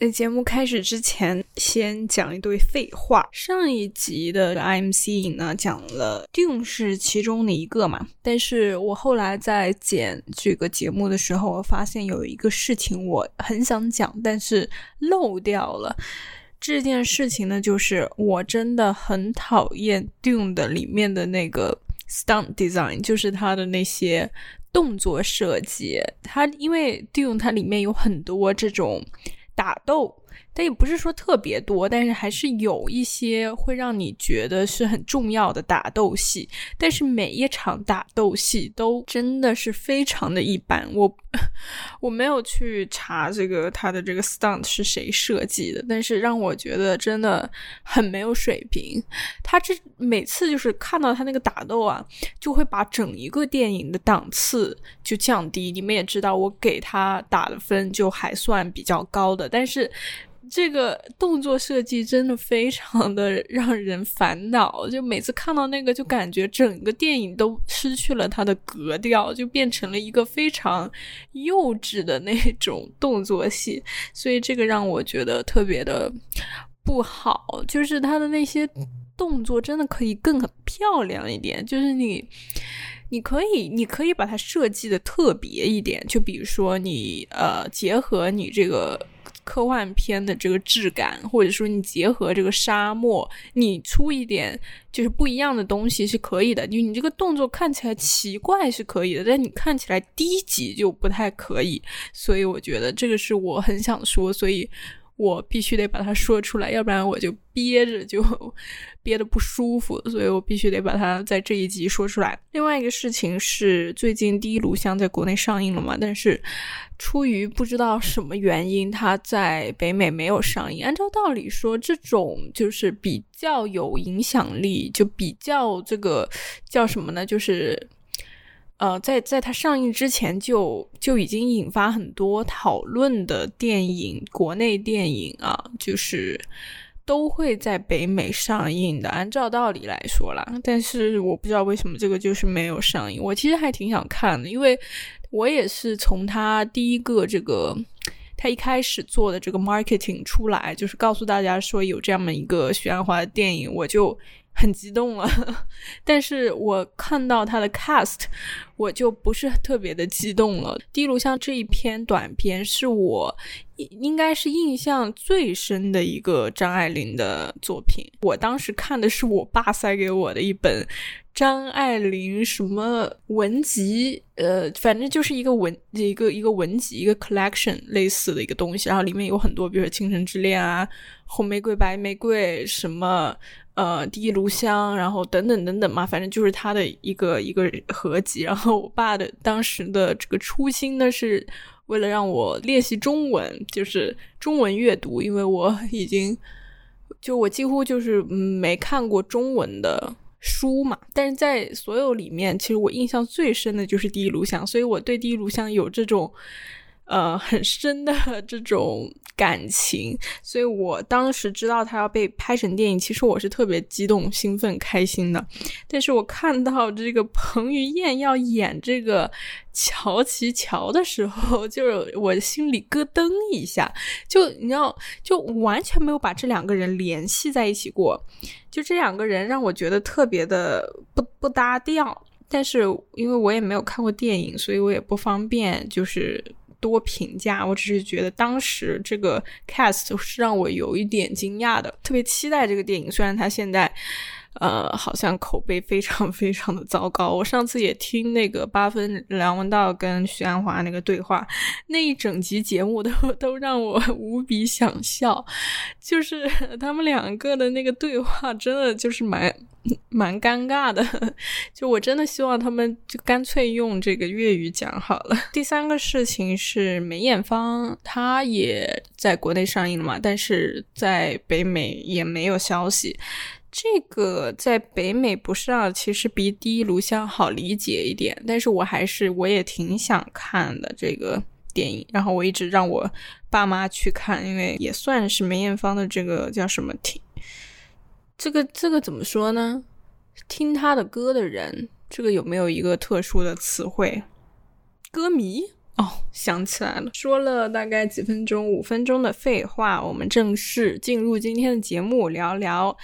在节目开始之前，先讲一堆废话。上一集的 IMC 呢，讲了 Dune 是其中的一个嘛，但是我后来在剪这个节目的时候，我发现有一个事情我很想讲，但是漏掉了。这件事情呢，就是我真的很讨厌 Dune 的里面的那个 stunt design，就是它的那些动作设计。它因为 Dune 它里面有很多这种打斗。但也不是说特别多，但是还是有一些会让你觉得是很重要的打斗戏。但是每一场打斗戏都真的是非常的一般。我我没有去查这个他的这个 stunt 是谁设计的，但是让我觉得真的很没有水平。他这每次就是看到他那个打斗啊，就会把整一个电影的档次就降低。你们也知道，我给他打的分就还算比较高的，但是。这个动作设计真的非常的让人烦恼，就每次看到那个，就感觉整个电影都失去了它的格调，就变成了一个非常幼稚的那种动作戏，所以这个让我觉得特别的不好。就是他的那些动作真的可以更漂亮一点，就是你，你可以，你可以把它设计的特别一点，就比如说你呃，结合你这个。科幻片的这个质感，或者说你结合这个沙漠，你出一点就是不一样的东西是可以的。就你这个动作看起来奇怪是可以的，但你看起来低级就不太可以。所以我觉得这个是我很想说，所以。我必须得把它说出来，要不然我就憋着，就憋得不舒服，所以我必须得把它在这一集说出来。另外一个事情是，最近《第一炉香》在国内上映了嘛？但是出于不知道什么原因，它在北美没有上映。按照道理说，这种就是比较有影响力，就比较这个叫什么呢？就是。呃，在在它上映之前就就已经引发很多讨论的电影，国内电影啊，就是都会在北美上映的。按照道理来说啦，但是我不知道为什么这个就是没有上映。我其实还挺想看的，因为我也是从他第一个这个他一开始做的这个 marketing 出来，就是告诉大家说有这样的一个徐安华的电影，我就。很激动了，但是我看到他的 cast，我就不是特别的激动了。《第一炉香》这一篇短片是我应该是印象最深的一个张爱玲的作品。我当时看的是我爸塞给我的一本张爱玲什么文集，呃，反正就是一个文一个一个文集一个 collection 类似的一个东西，然后里面有很多，比如说《倾城之恋》啊，《红玫瑰》《白玫瑰》什么。呃，第一炉香，然后等等等等嘛，反正就是他的一个一个合集。然后我爸的当时的这个初心呢，是为了让我练习中文，就是中文阅读，因为我已经就我几乎就是没看过中文的书嘛。但是在所有里面，其实我印象最深的就是第一炉香，所以我对第一炉香有这种。呃，很深的 这种感情，所以我当时知道他要被拍成电影，其实我是特别激动、兴奋、开心的。但是我看到这个彭于晏要演这个乔琪乔的时候，就是我心里咯噔一下，就你知道，就完全没有把这两个人联系在一起过，就这两个人让我觉得特别的不不搭调。但是因为我也没有看过电影，所以我也不方便就是。多评价，我只是觉得当时这个 cast 是让我有一点惊讶的，特别期待这个电影。虽然它现在，呃，好像口碑非常 非常的糟糕。我上次也听那个八分梁文道跟徐安华那个对话，那一整集节目都 都让我 无比想笑，就是他们两个的那个对话，真的就是蛮。蛮尴尬的，就我真的希望他们就干脆用这个粤语讲好了。第三个事情是梅艳芳，她也在国内上映了嘛，但是在北美也没有消息。这个在北美不上，其实比《第一炉香》好理解一点，但是我还是我也挺想看的这个电影。然后我一直让我爸妈去看，因为也算是梅艳芳的这个叫什么听。这个这个怎么说呢？听他的歌的人，这个有没有一个特殊的词汇？歌迷哦，想起来了，说了大概几分钟、五分钟的废话，我们正式进入今天的节目，聊聊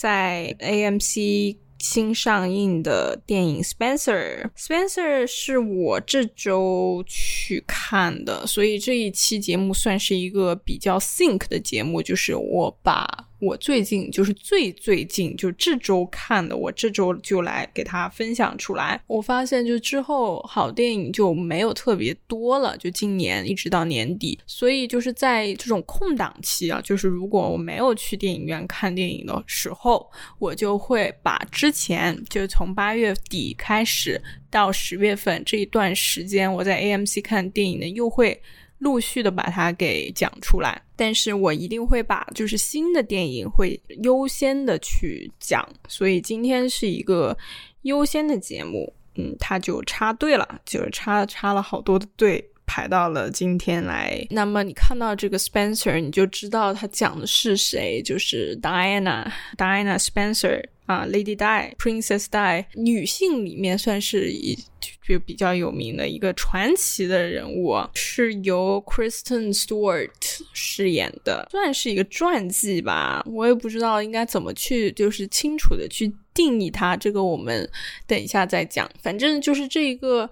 在 AMC。新上映的电影《Spencer》，Spencer 是我这周去看的，所以这一期节目算是一个比较 think 的节目，就是我把。我最近就是最最近就这周看的，我这周就来给他分享出来。我发现就之后好电影就没有特别多了，就今年一直到年底，所以就是在这种空档期啊，就是如果我没有去电影院看电影的时候，我就会把之前就是从八月底开始到十月份这一段时间我在 AMC 看电影的又会。陆续的把它给讲出来，但是我一定会把就是新的电影会优先的去讲，所以今天是一个优先的节目，嗯，他就插队了，就是插插了好多的队排到了今天来。那么你看到这个 Spencer，你就知道他讲的是谁，就是 Diana，Diana Spencer 啊，Lady Di，Princess Di，女性里面算是一。就比较有名的一个传奇的人物，是由 Kristen Stewart 饰演的，算是一个传记吧。我也不知道应该怎么去，就是清楚的去定义它。这个我们等一下再讲。反正就是这一个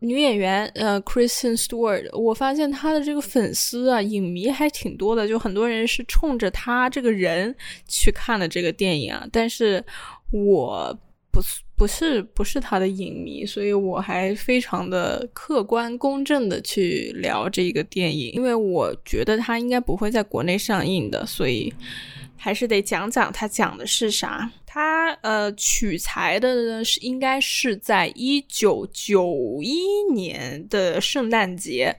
女演员，呃，Kristen Stewart，我发现她的这个粉丝啊，影迷还挺多的，就很多人是冲着她这个人去看的这个电影啊。但是我不。不是不是他的影迷，所以我还非常的客观公正的去聊这个电影，因为我觉得他应该不会在国内上映的，所以还是得讲讲他讲的是啥。他呃取材的呢是应该是在一九九一年的圣诞节。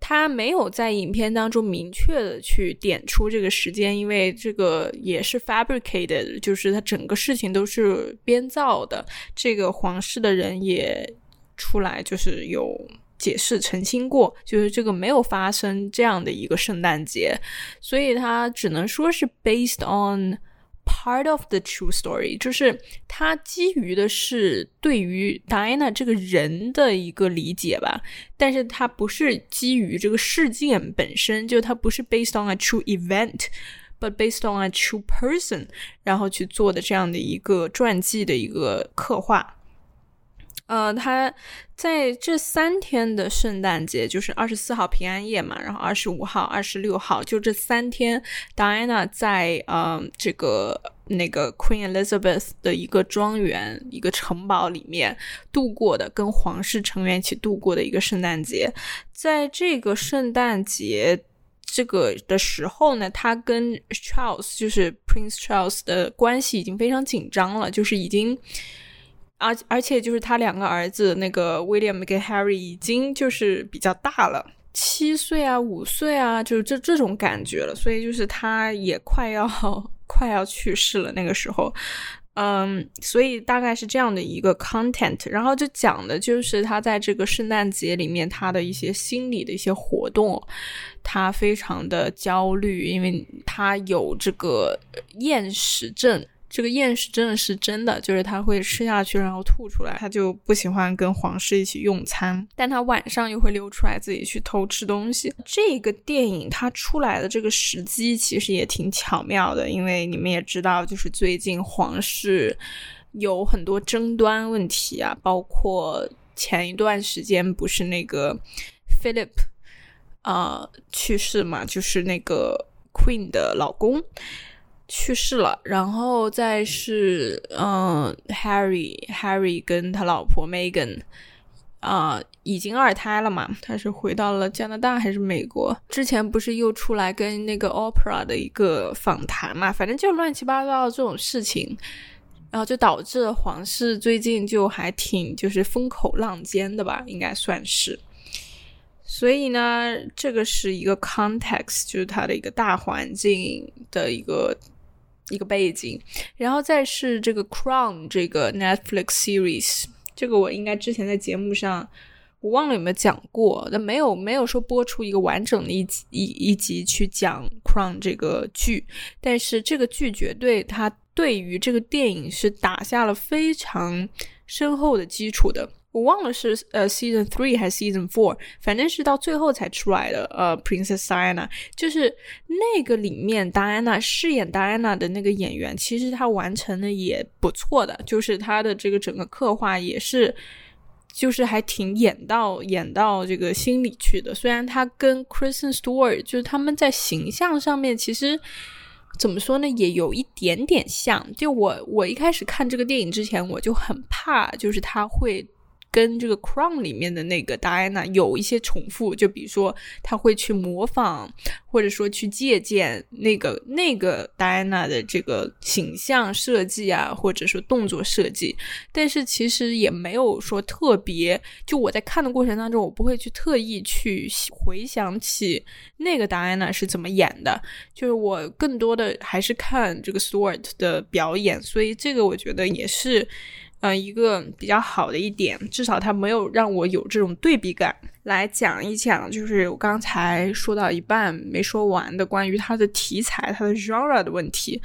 他没有在影片当中明确的去点出这个时间，因为这个也是 fabricated，就是他整个事情都是编造的。这个皇室的人也出来就是有解释澄清过，就是这个没有发生这样的一个圣诞节，所以他只能说是 based on。Part of the true story，就是它基于的是对于 Diana 这个人的一个理解吧，但是它不是基于这个事件本身，就它不是 based on a true event，but based on a true person，然后去做的这样的一个传记的一个刻画。呃，他在这三天的圣诞节，就是二十四号平安夜嘛，然后二十五号、二十六号，就这三天，Diana 在呃这个那个 Queen Elizabeth 的一个庄园、一个城堡里面度过的，跟皇室成员一起度过的一个圣诞节。在这个圣诞节这个的时候呢，他跟 Charles 就是 Prince Charles 的关系已经非常紧张了，就是已经。而而且就是他两个儿子，那个 William 跟 Harry 已经就是比较大了，七岁啊，五岁啊，就是这这种感觉了，所以就是他也快要快要去世了那个时候，嗯，所以大概是这样的一个 content，然后就讲的就是他在这个圣诞节里面他的一些心理的一些活动，他非常的焦虑，因为他有这个厌食症。这个厌食真的是真的，就是他会吃下去然后吐出来，他就不喜欢跟皇室一起用餐，但他晚上又会溜出来自己去偷吃东西。这个电影它出来的这个时机其实也挺巧妙的，因为你们也知道，就是最近皇室有很多争端问题啊，包括前一段时间不是那个 Philip 啊去世嘛，就是那个 Queen 的老公。去世了，然后再是嗯，Harry，Harry 跟他老婆 Megan 啊，已经二胎了嘛，他是回到了加拿大还是美国？之前不是又出来跟那个 Opera 的一个访谈嘛，反正就乱七八糟这种事情，然后就导致皇室最近就还挺就是风口浪尖的吧，应该算是。所以呢，这个是一个 context，就是它的一个大环境的一个。一个背景，然后再是这个《Crown》这个 Netflix series，这个我应该之前在节目上我忘了有没有讲过，但没有没有说播出一个完整的一集一一集去讲《Crown》这个剧，但是这个剧绝对它对于这个电影是打下了非常深厚的基础的。我忘了是呃 season three 还是 season four，反正是到最后才出来的。呃，Princess Diana 就是那个里面 Diana 饰演 Diana 的那个演员，其实他完成的也不错的，就是他的这个整个刻画也是，就是还挺演到演到这个心里去的。虽然他跟 Kristen Stewart 就是他们在形象上面其实。怎么说呢？也有一点点像。就我，我一开始看这个电影之前，我就很怕，就是他会。跟这个《Crown》里面的那个 Diana 有一些重复，就比如说他会去模仿，或者说去借鉴那个那个 Diana 的这个形象设计啊，或者说动作设计，但是其实也没有说特别。就我在看的过程当中，我不会去特意去回想起那个 Diana 是怎么演的，就是我更多的还是看这个 Stewart 的表演，所以这个我觉得也是。呃，一个比较好的一点，至少它没有让我有这种对比感。来讲一讲，就是我刚才说到一半没说完的关于它的题材、它的 genre 的问题，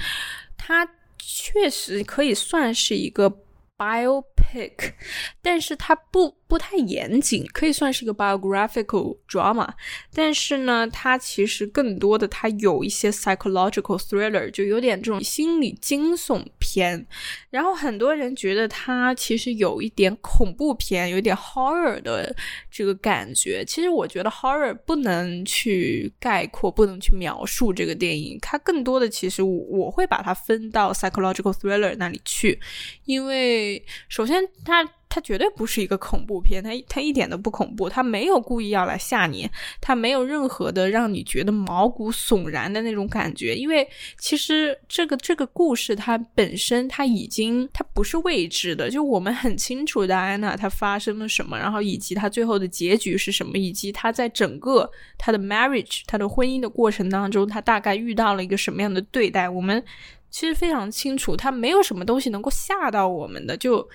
它确实可以算是一个 bio Pick，但是它不。不太严谨，可以算是一个 biographical drama，但是呢，它其实更多的它有一些 psychological thriller，就有点这种心理惊悚片。然后很多人觉得它其实有一点恐怖片，有点 horror 的这个感觉。其实我觉得 horror 不能去概括，不能去描述这个电影。它更多的其实我会把它分到 psychological thriller 那里去，因为首先它。它绝对不是一个恐怖片，它它一点都不恐怖，它没有故意要来吓你，它没有任何的让你觉得毛骨悚然的那种感觉，因为其实这个这个故事它本身它已经它不是未知的，就我们很清楚的安娜她发生了什么，然后以及她最后的结局是什么，以及她在整个她的 marriage 她的婚姻的过程当中，她大概遇到了一个什么样的对待，我们其实非常清楚，它没有什么东西能够吓到我们的，就。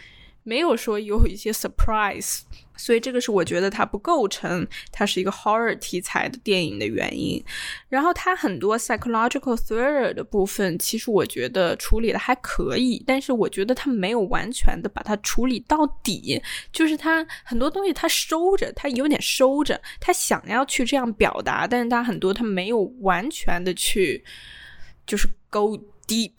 没有说有一些 surprise，所以这个是我觉得它不构成它是一个 horror 题材的电影的原因。然后它很多 psychological thriller 的部分，其实我觉得处理的还可以，但是我觉得它没有完全的把它处理到底，就是它很多东西它收着，它有点收着，它想要去这样表达，但是它很多它没有完全的去就是 go deep。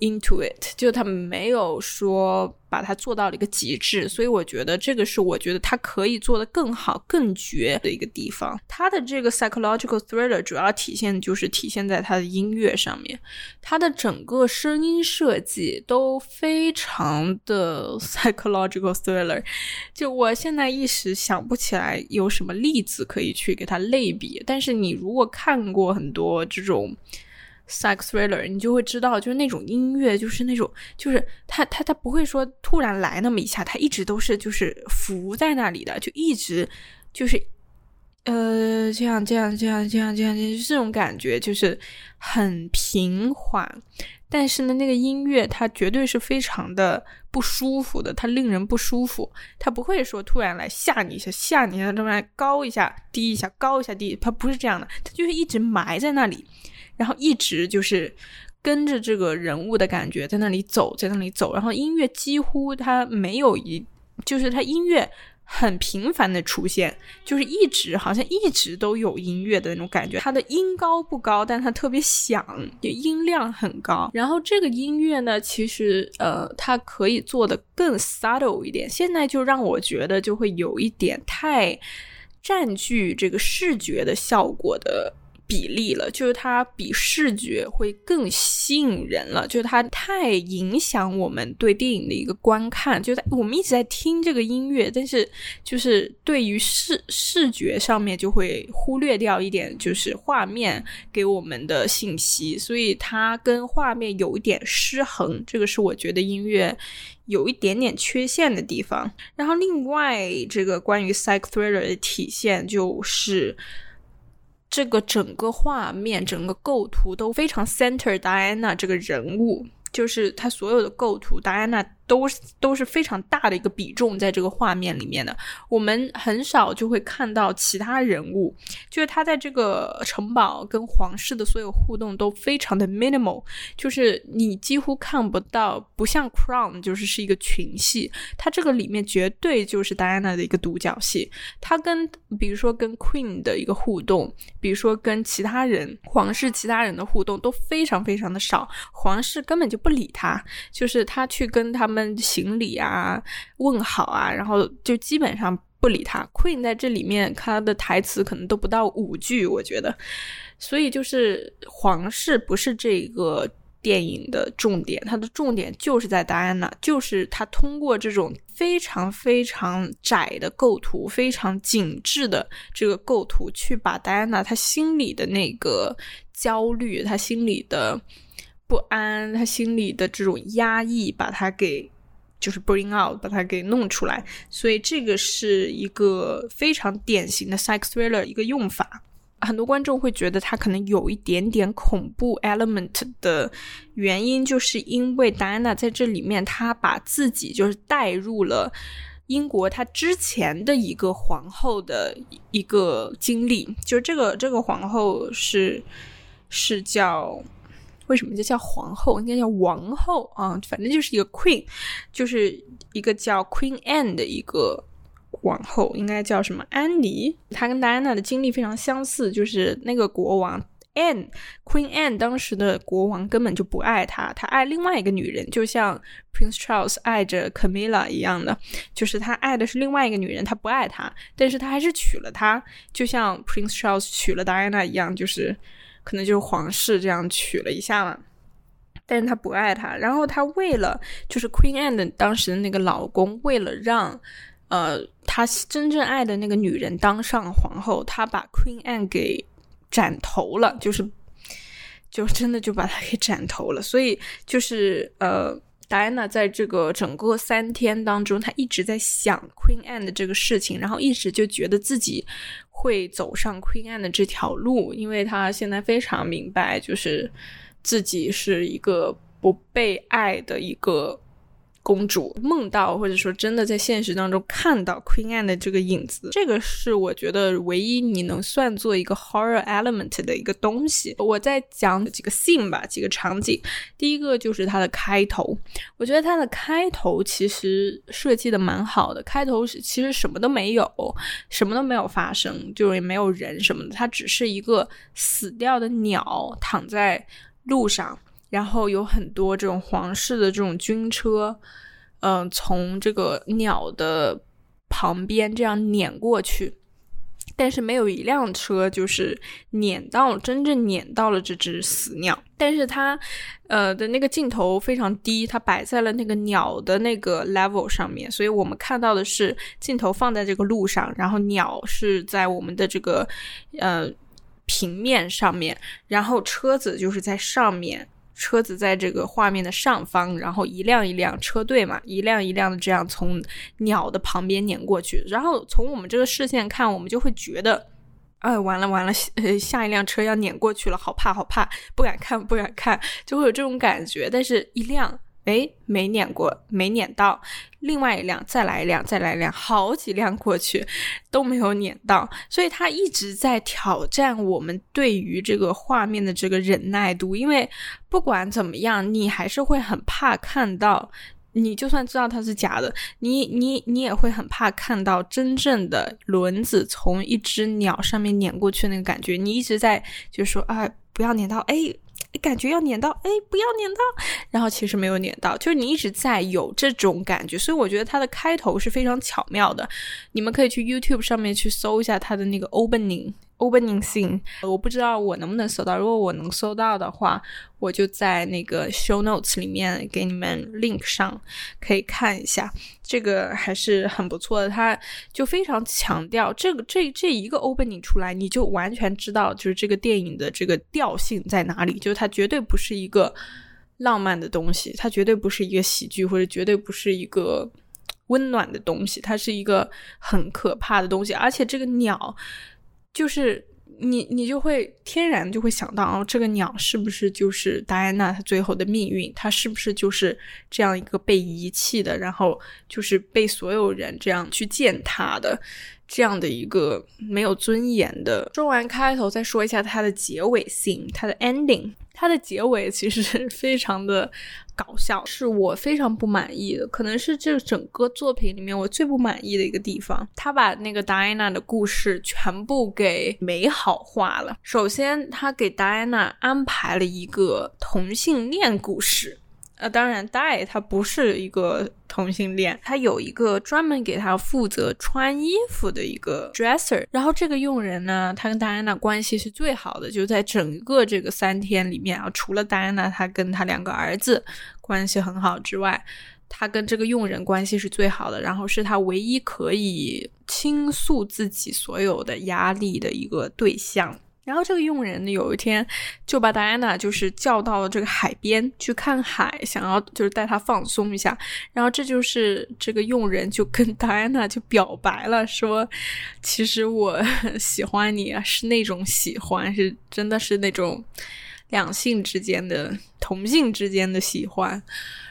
Into it，就他没有说把它做到了一个极致，所以我觉得这个是我觉得他可以做的更好、更绝的一个地方。他的这个 psychological thriller 主要体现就是体现在他的音乐上面，他的整个声音设计都非常的 psychological thriller。就我现在一时想不起来有什么例子可以去给他类比，但是你如果看过很多这种。Psych thriller，你就会知道，就是那种音乐，就是那种，就是他他他不会说突然来那么一下，他一直都是就是浮在那里的，就一直就是，呃，这样这样这样这样这样，就是这种感觉，就是很平缓。但是呢，那个音乐它绝对是非常的不舒服的，它令人不舒服，它不会说突然来吓你一下，吓你一下，突然高一下低一下高一下低，它不是这样的，它就是一直埋在那里。然后一直就是跟着这个人物的感觉在那里走，在那里走。然后音乐几乎它没有一，就是它音乐很频繁的出现，就是一直好像一直都有音乐的那种感觉。它的音高不高，但它特别响，音量很高。然后这个音乐呢，其实呃，它可以做的更 subtle 一点。现在就让我觉得就会有一点太占据这个视觉的效果的。比例了，就是它比视觉会更吸引人了，就是它太影响我们对电影的一个观看。就在我们一直在听这个音乐，但是就是对于视视觉上面就会忽略掉一点，就是画面给我们的信息，所以它跟画面有一点失衡。这个是我觉得音乐有一点点缺陷的地方。然后另外这个关于 psych thriller 的体现就是。这个整个画面、整个构图都非常 center Diana 这个人物，就是他所有的构图，Diana 都都是非常大的一个比重在这个画面里面的。我们很少就会看到其他人物，就是他在这个城堡跟皇室的所有互动都非常的 minimal，就是你几乎看不到，不像 Crown 就是是一个群戏，他这个里面绝对就是 Diana 的一个独角戏。他跟比如说跟 Queen 的一个互动，比如说跟其他人皇室其他人的互动都非常非常的少，皇室根本就不理他，就是他去跟他们。们行礼啊，问好啊，然后就基本上不理他。Queen 在这里面，他的台词可能都不到五句，我觉得。所以就是皇室不是这个电影的重点，它的重点就是在戴安娜，就是他通过这种非常非常窄的构图，非常紧致的这个构图，去把戴安娜她心里的那个焦虑，她心里的。不安，他心里的这种压抑，把他给就是 bring out，把他给弄出来。所以这个是一个非常典型的 psych thriller 一个用法。很多观众会觉得他可能有一点点恐怖 element 的原因，就是因为戴安娜在这里面，他把自己就是带入了英国他之前的一个皇后的一个经历。就这个这个皇后是是叫。为什么就叫皇后？应该叫王后啊，反正就是一个 queen，就是一个叫 Queen Anne 的一个王后，应该叫什么安妮？她跟戴安娜的经历非常相似，就是那个国王 Anne Queen Anne 当时的国王根本就不爱她，他爱另外一个女人，就像 Prince Charles 爱着 Camilla 一样的，就是他爱的是另外一个女人，他不爱她，但是他还是娶了她，就像 Prince Charles 娶了 Diana 一样，就是。可能就是皇室这样娶了一下嘛，但是他不爱她。然后他为了就是 Queen Anne 当时的那个老公，为了让呃他真正爱的那个女人当上皇后，他把 Queen Anne 给斩头了，就是就真的就把她给斩头了。所以就是呃。戴安娜在这个整个三天当中，她一直在想 Queen Anne 的这个事情，然后一直就觉得自己会走上 Queen Anne 的这条路，因为她现在非常明白，就是自己是一个不被爱的一个。公主梦到，或者说真的在现实当中看到 Queen Anne 的这个影子，这个是我觉得唯一你能算作一个 horror element 的一个东西。我在讲几个 scene 吧，几个场景。第一个就是它的开头，我觉得它的开头其实设计的蛮好的。开头是其实什么都没有，什么都没有发生，就是也没有人什么的，它只是一个死掉的鸟躺在路上。然后有很多这种皇室的这种军车，嗯，从这个鸟的旁边这样碾过去，但是没有一辆车就是碾到真正碾到了这只死鸟。但是它，呃的那个镜头非常低，它摆在了那个鸟的那个 level 上面，所以我们看到的是镜头放在这个路上，然后鸟是在我们的这个呃平面上面，然后车子就是在上面。车子在这个画面的上方，然后一辆一辆车队嘛，一辆一辆的这样从鸟的旁边碾过去。然后从我们这个视线看，我们就会觉得，哎，完了完了，呃，下一辆车要碾过去了，好怕好怕，不敢看不敢看，就会有这种感觉。但是，一辆。哎，没撵过，没撵到。另外一辆，再来一辆，再来一辆，好几辆过去都没有撵到。所以他一直在挑战我们对于这个画面的这个忍耐度。因为不管怎么样，你还是会很怕看到。你就算知道它是假的，你你你也会很怕看到真正的轮子从一只鸟上面碾过去那个感觉。你一直在就说啊，不要撵到，哎。感觉要撵到，哎，不要撵到，然后其实没有撵到，就是你一直在有这种感觉，所以我觉得它的开头是非常巧妙的。你们可以去 YouTube 上面去搜一下它的那个 opening。Opening scene，我不知道我能不能搜到。如果我能搜到的话，我就在那个 show notes 里面给你们 link 上，可以看一下。这个还是很不错的，他就非常强调这个这这一个 opening 出来，你就完全知道就是这个电影的这个调性在哪里。就是它绝对不是一个浪漫的东西，它绝对不是一个喜剧，或者绝对不是一个温暖的东西，它是一个很可怕的东西。而且这个鸟。就是你你就会天然就会想到，哦，这个鸟是不是就是戴安娜她最后的命运？她是不是就是这样一个被遗弃的，然后就是被所有人这样去践踏的？这样的一个没有尊严的。说完开头，再说一下它的结尾性，它的 ending。它的结尾其实非常的搞笑，是我非常不满意的，可能是这整个作品里面我最不满意的一个地方。他把那个戴安娜的故事全部给美好化了。首先，他给戴安娜安排了一个同性恋故事。呃，当然，戴他不是一个同性恋，他有一个专门给他负责穿衣服的一个 dresser。然后这个佣人呢，他跟戴安娜关系是最好的，就在整个这个三天里面啊，除了戴安娜，他跟他两个儿子关系很好之外，他跟这个佣人关系是最好的。然后是他唯一可以倾诉自己所有的压力的一个对象。然后这个佣人呢，有一天就把戴安娜就是叫到了这个海边去看海，想要就是带她放松一下。然后这就是这个佣人就跟戴安娜就表白了，说其实我 喜欢你啊，是那种喜欢，是真的是那种两性之间的、同性之间的喜欢。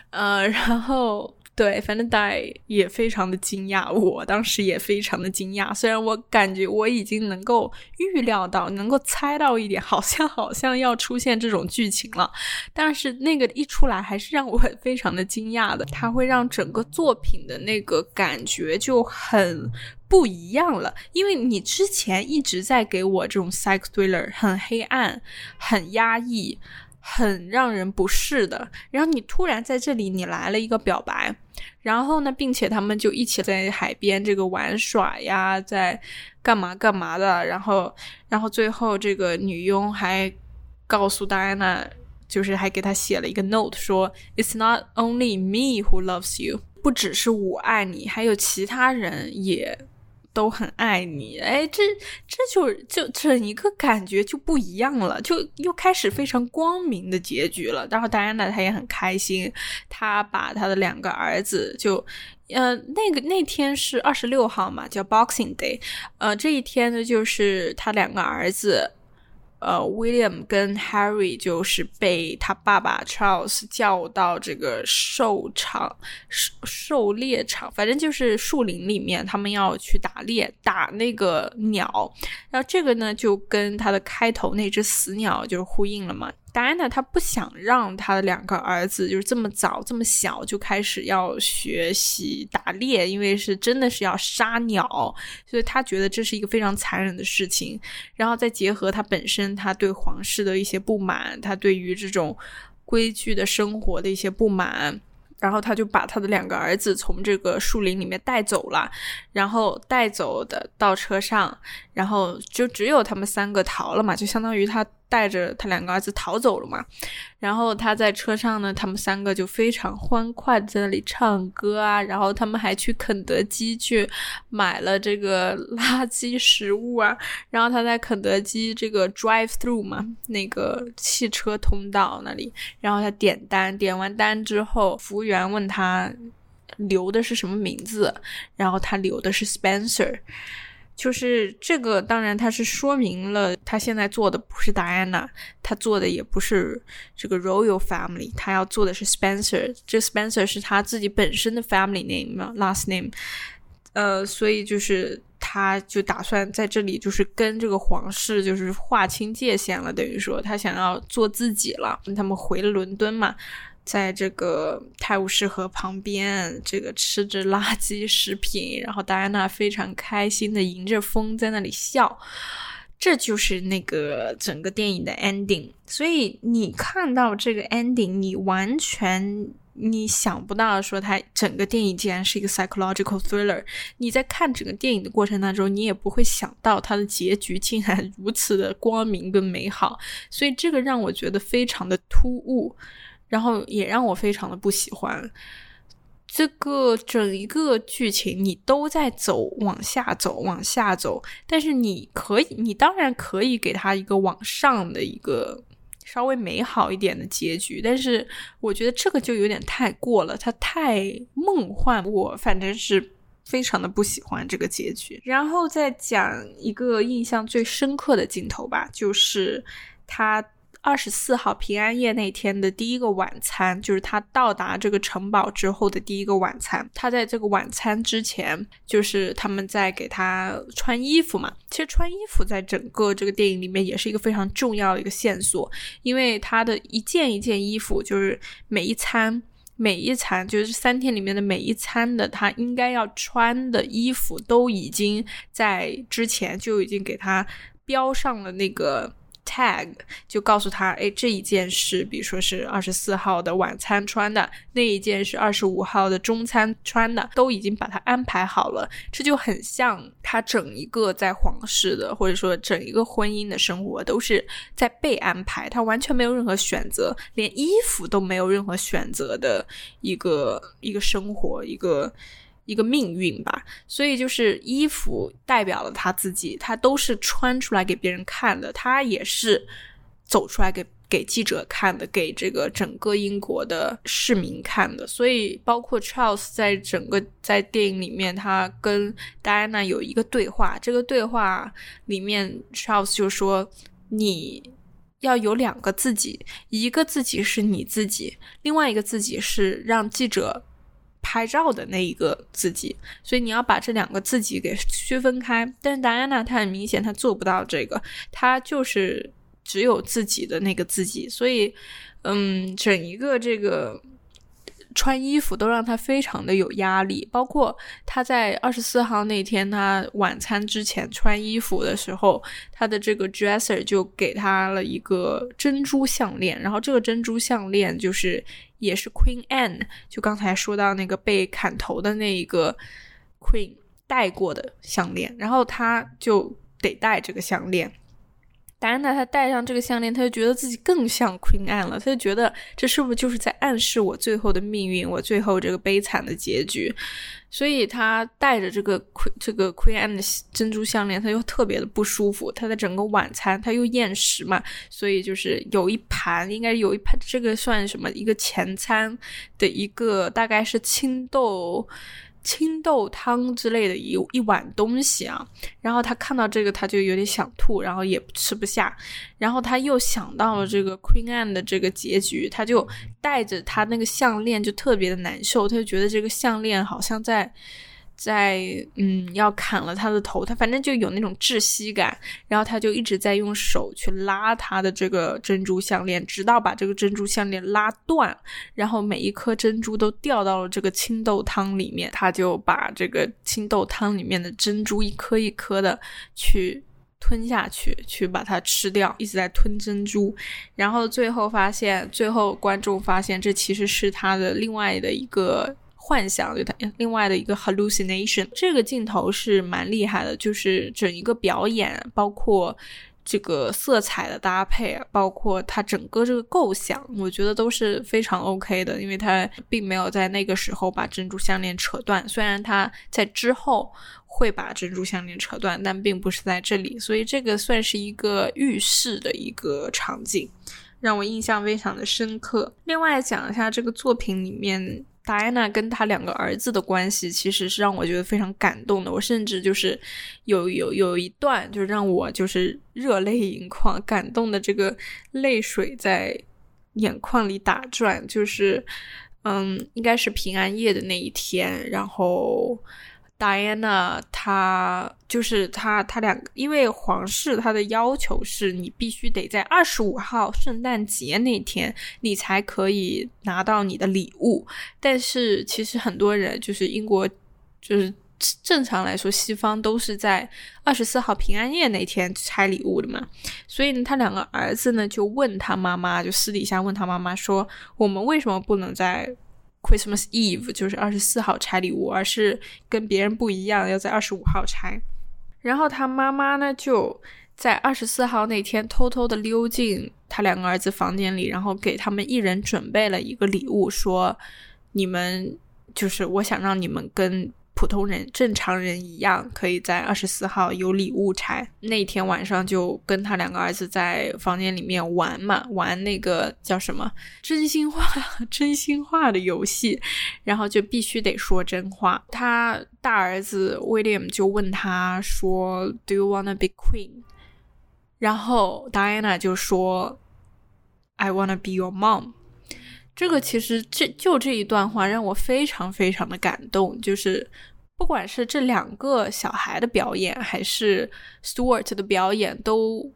呃，然后。对，反正戴也非常的惊讶，我当时也非常的惊讶。虽然我感觉我已经能够预料到，能够猜到一点，好像好像要出现这种剧情了，但是那个一出来，还是让我非常的惊讶的。它会让整个作品的那个感觉就很不一样了，因为你之前一直在给我这种 psych thriller，很黑暗，很压抑。很让人不适的，然后你突然在这里，你来了一个表白，然后呢，并且他们就一起在海边这个玩耍呀，在干嘛干嘛的，然后，然后最后这个女佣还告诉戴安娜，就是还给她写了一个 note，说 It's not only me who loves you，不只是我爱你，还有其他人也。都很爱你，哎，这这就就整一个感觉就不一样了，就又开始非常光明的结局了。然后戴安娜她也很开心，她把她的两个儿子就，呃，那个那天是二十六号嘛，叫 Boxing Day，呃，这一天呢就是他两个儿子。呃，William 跟 Harry 就是被他爸爸 Charles 叫到这个狩场、狩狩猎场，反正就是树林里面，他们要去打猎，打那个鸟。然后这个呢，就跟他的开头那只死鸟就是呼应了嘛。戴安娜她不想让她的两个儿子就是这么早这么小就开始要学习打猎，因为是真的是要杀鸟，所以她觉得这是一个非常残忍的事情。然后再结合她本身她对皇室的一些不满，她对于这种规矩的生活的一些不满。然后他就把他的两个儿子从这个树林里面带走了，然后带走的到车上，然后就只有他们三个逃了嘛，就相当于他。带着他两个儿子逃走了嘛，然后他在车上呢，他们三个就非常欢快在那里唱歌啊，然后他们还去肯德基去买了这个垃圾食物啊，然后他在肯德基这个 drive through 嘛，那个汽车通道那里，然后他点单，点完单之后，服务员问他留的是什么名字，然后他留的是 Spencer。就是这个，当然他是说明了他现在做的不是戴安娜，他做的也不是这个 royal family，他要做的是 Spencer。这 Spencer 是他自己本身的 family name，last name。呃，所以就是他就打算在这里就是跟这个皇室就是划清界限了，等于说他想要做自己了。他们回伦敦嘛。在这个泰晤士河旁边，这个吃着垃圾食品，然后戴安娜非常开心的迎着风在那里笑，这就是那个整个电影的 ending。所以你看到这个 ending，你完全你想不到说它整个电影竟然是一个 psychological thriller。你在看整个电影的过程当中，你也不会想到它的结局竟然如此的光明跟美好。所以这个让我觉得非常的突兀。然后也让我非常的不喜欢，这个整一个剧情你都在走往下走往下走，但是你可以，你当然可以给他一个往上的一个稍微美好一点的结局，但是我觉得这个就有点太过了，它太梦幻，我反正是非常的不喜欢这个结局。然后再讲一个印象最深刻的镜头吧，就是他。二十四号平安夜那天的第一个晚餐，就是他到达这个城堡之后的第一个晚餐。他在这个晚餐之前，就是他们在给他穿衣服嘛。其实穿衣服在整个这个电影里面也是一个非常重要的一个线索，因为他的一件一件衣服，就是每一餐每一餐，就是三天里面的每一餐的他应该要穿的衣服，都已经在之前就已经给他标上了那个。Tag 就告诉他，哎，这一件是，比如说是二十四号的晚餐穿的，那一件是二十五号的中餐穿的，都已经把它安排好了。这就很像他整一个在皇室的，或者说整一个婚姻的生活都是在被安排，他完全没有任何选择，连衣服都没有任何选择的一个一个生活，一个。一个命运吧，所以就是衣服代表了他自己，他都是穿出来给别人看的，他也是走出来给给记者看的，给这个整个英国的市民看的。所以，包括 Charles 在整个在电影里面，他跟 Diana 有一个对话，这个对话里面，Charles 就说：“你要有两个自己，一个自己是你自己，另外一个自己是让记者。”拍照的那一个自己，所以你要把这两个自己给区分开。但是达安娜她很明显她做不到这个，她就是只有自己的那个自己，所以，嗯，整一个这个。穿衣服都让他非常的有压力，包括他在二十四号那天，他晚餐之前穿衣服的时候，他的这个 dresser 就给他了一个珍珠项链，然后这个珍珠项链就是也是 Queen Anne，就刚才说到那个被砍头的那一个 Queen 戴过的项链，然后他就得戴这个项链。戴安娜她戴上这个项链，她就觉得自己更像 Queen Anne 了。她就觉得这是不是就是在暗示我最后的命运，我最后这个悲惨的结局？所以她戴着这个 Queen 这个 Queen Anne 的珍珠项链，她又特别的不舒服。她的整个晚餐，她又厌食嘛，所以就是有一盘，应该有一盘，这个算什么？一个前餐的一个大概是青豆。青豆汤之类的一一碗东西啊，然后他看到这个，他就有点想吐，然后也吃不下，然后他又想到了这个 Queen Anne 的这个结局，他就带着他那个项链就特别的难受，他就觉得这个项链好像在。在嗯，要砍了他的头，他反正就有那种窒息感，然后他就一直在用手去拉他的这个珍珠项链，直到把这个珍珠项链拉断，然后每一颗珍珠都掉到了这个青豆汤里面，他就把这个青豆汤里面的珍珠一颗一颗的去吞下去，去把它吃掉，一直在吞珍珠，然后最后发现，最后观众发现这其实是他的另外的一个。幻想，就他另外的一个 hallucination，这个镜头是蛮厉害的，就是整一个表演，包括这个色彩的搭配，包括它整个这个构想，我觉得都是非常 OK 的，因为他并没有在那个时候把珍珠项链扯断，虽然他在之后会把珍珠项链扯断，但并不是在这里，所以这个算是一个预示的一个场景，让我印象非常的深刻。另外讲一下这个作品里面。戴安娜跟他两个儿子的关系，其实是让我觉得非常感动的。我甚至就是有有有一段，就是让我就是热泪盈眶，感动的这个泪水在眼眶里打转。就是，嗯，应该是平安夜的那一天，然后。Diana，他就是他，他两个，因为皇室他的要求是你必须得在二十五号圣诞节那天，你才可以拿到你的礼物。但是其实很多人就是英国，就是正常来说，西方都是在二十四号平安夜那天拆礼物的嘛。所以呢，他两个儿子呢就问他妈妈，就私底下问他妈妈说：“我们为什么不能在？” Christmas Eve 就是二十四号拆礼物，而是跟别人不一样，要在二十五号拆。然后他妈妈呢，就在二十四号那天偷偷的溜进他两个儿子房间里，然后给他们一人准备了一个礼物，说：“你们就是我想让你们跟普通人、正常人一样，可以在二十四号有礼物拆。那天晚上就跟他两个儿子在房间里面玩嘛，玩那个叫什么真心话、真心话的游戏，然后就必须得说真话。他大儿子 William 就问他说：“Do you wanna be queen？” 然后 Diana 就说：“I wanna be your mom。”这个其实这就这一段话让我非常非常的感动，就是不管是这两个小孩的表演，还是 Stuart 的表演，都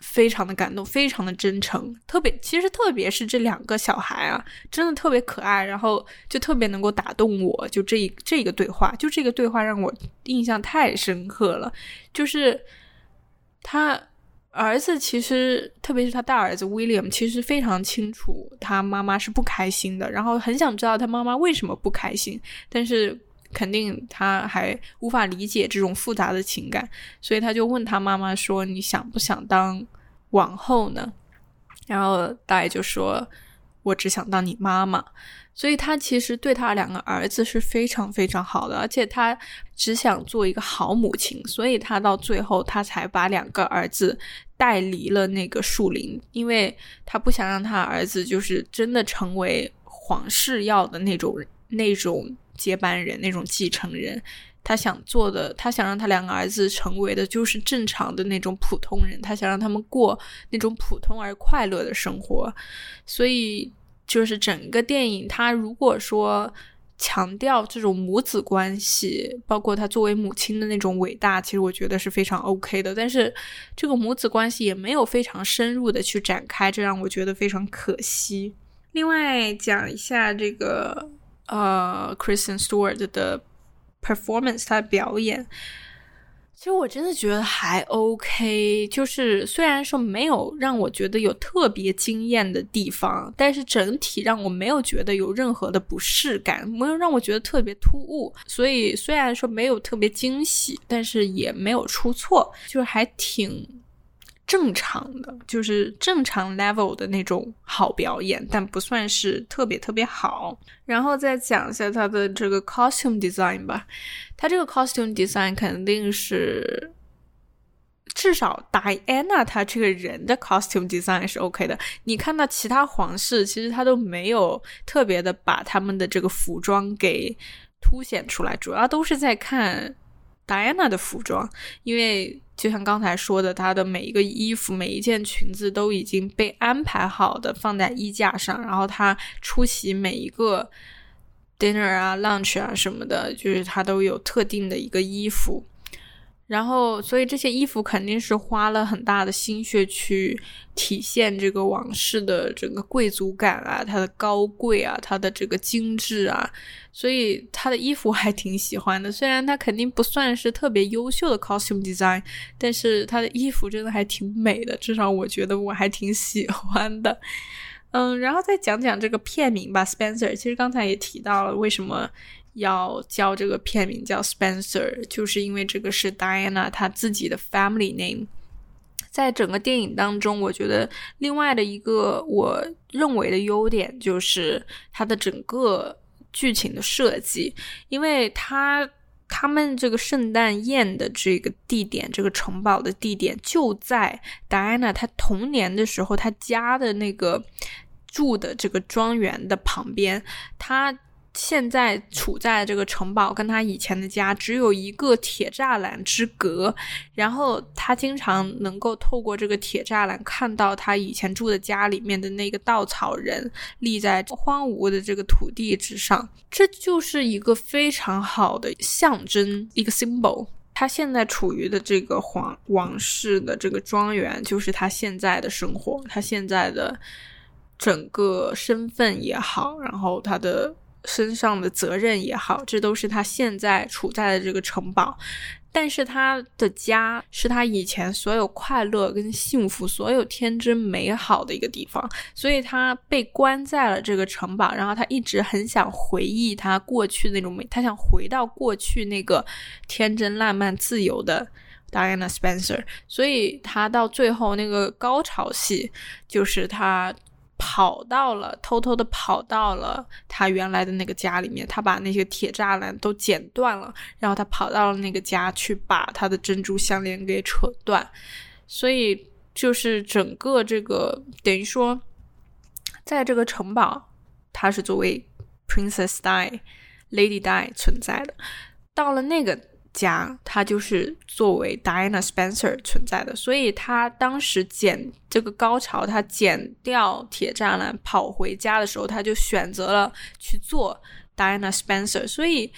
非常的感动，非常的真诚。特别其实特别是这两个小孩啊，真的特别可爱，然后就特别能够打动我。就这一这个对话，就这个对话让我印象太深刻了，就是他。儿子其实，特别是他大儿子 William，其实非常清楚他妈妈是不开心的，然后很想知道他妈妈为什么不开心，但是肯定他还无法理解这种复杂的情感，所以他就问他妈妈说：“你想不想当王后呢？”然后大爷就说：“我只想当你妈妈。”所以他其实对他两个儿子是非常非常好的，而且他只想做一个好母亲，所以他到最后他才把两个儿子带离了那个树林，因为他不想让他儿子就是真的成为皇室要的那种那种接班人、那种继承人。他想做的，他想让他两个儿子成为的就是正常的那种普通人，他想让他们过那种普通而快乐的生活，所以。就是整个电影，他如果说强调这种母子关系，包括他作为母亲的那种伟大，其实我觉得是非常 OK 的。但是这个母子关系也没有非常深入的去展开，这让我觉得非常可惜。另外讲一下这个呃，Kristen Stewart 的 performance，他的表演。其实我真的觉得还 OK，就是虽然说没有让我觉得有特别惊艳的地方，但是整体让我没有觉得有任何的不适感，没有让我觉得特别突兀。所以虽然说没有特别惊喜，但是也没有出错，就是还挺。正常的就是正常 level 的那种好表演，但不算是特别特别好。然后再讲一下他的这个 costume design 吧，他这个 costume design 肯定是至少 Diana 她这个人的 costume design 是 OK 的。你看到其他皇室，其实他都没有特别的把他们的这个服装给凸显出来，主要都是在看戴安娜的服装，因为。就像刚才说的，她的每一个衣服、每一件裙子都已经被安排好的放在衣架上，然后她出席每一个 dinner 啊、lunch 啊什么的，就是她都有特定的一个衣服。然后，所以这些衣服肯定是花了很大的心血去体现这个王室的整个贵族感啊，它的高贵啊，它的这个精致啊，所以他的衣服还挺喜欢的。虽然他肯定不算是特别优秀的 costume design，但是他的衣服真的还挺美的，至少我觉得我还挺喜欢的。嗯，然后再讲讲这个片名吧，Spencer。其实刚才也提到了为什么。要叫这个片名叫 Spencer，就是因为这个是 Diana 她自己的 family name。在整个电影当中，我觉得另外的一个我认为的优点就是它的整个剧情的设计，因为它他们这个圣诞宴的这个地点，这个城堡的地点就在 Diana 她童年的时候她家的那个住的这个庄园的旁边，她。现在处在这个城堡，跟他以前的家只有一个铁栅栏之隔，然后他经常能够透过这个铁栅栏看到他以前住的家里面的那个稻草人立在荒芜的这个土地之上，这就是一个非常好的象征，一个 symbol。他现在处于的这个皇王室的这个庄园，就是他现在的生活，他现在的整个身份也好，然后他的。身上的责任也好，这都是他现在处在的这个城堡，但是他的家是他以前所有快乐跟幸福、所有天真美好的一个地方，所以他被关在了这个城堡，然后他一直很想回忆他过去那种美，他想回到过去那个天真烂漫、自由的 Diana Spencer，所以他到最后那个高潮戏就是他。跑到了，偷偷的跑到了他原来的那个家里面，他把那些铁栅栏都剪断了，然后他跑到了那个家去把他的珍珠项链给扯断，所以就是整个这个等于说，在这个城堡，它是作为 Princess Die、Lady Die 存在的，到了那个。家，他就是作为 Diana Spencer 存在的，所以他当时剪这个高潮，他剪掉铁栅栏跑回家的时候，他就选择了去做 Diana Spencer。所以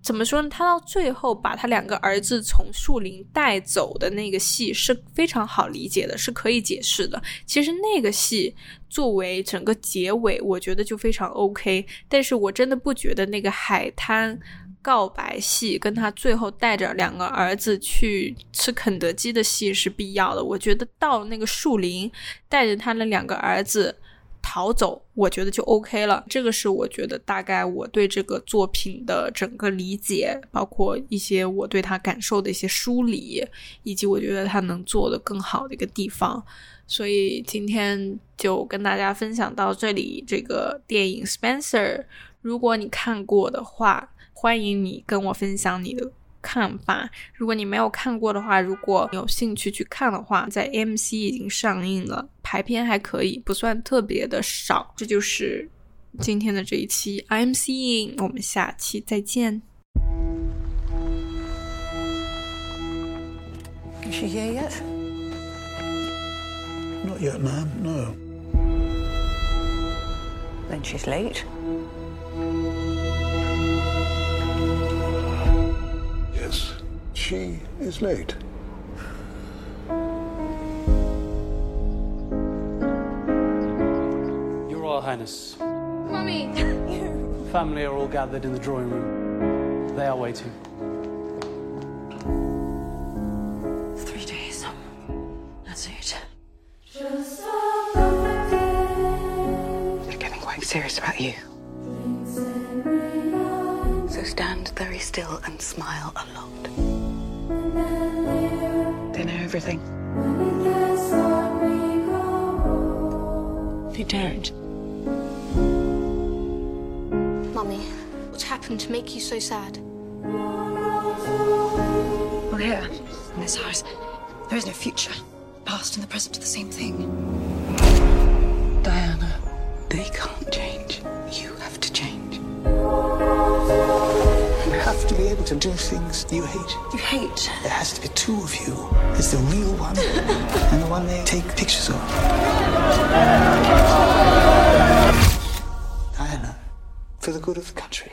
怎么说呢？他到最后把他两个儿子从树林带走的那个戏是非常好理解的，是可以解释的。其实那个戏作为整个结尾，我觉得就非常 OK。但是我真的不觉得那个海滩。告白戏跟他最后带着两个儿子去吃肯德基的戏是必要的。我觉得到那个树林，带着他的两个儿子逃走，我觉得就 OK 了。这个是我觉得大概我对这个作品的整个理解，包括一些我对他感受的一些梳理，以及我觉得他能做的更好的一个地方。所以今天就跟大家分享到这里。这个电影《Spencer》，如果你看过的话。欢迎你跟我分享你的看法。如果你没有看过的话，如果有兴趣去看的话，在 MC 已经上映了，排片还可以，不算特别的少。这就是今天的这一期 I'm seeing，我们下期再见。Is she here yet? Not yet, ma'am. No. Then she's late. She is late. Your Royal Highness. Mummy! Family are all gathered in the drawing room. They are waiting. Three days. That's it. They're getting quite serious about you. So stand very still and smile a lot. They everything. They don't. Mummy, what's happened to make you so sad? Well, here, in this house, there is no future. Past and the present are the same thing. Able to do things you hate. You hate? There has to be two of you. There's the real one and the one they take pictures of. Diana, for the good of the country.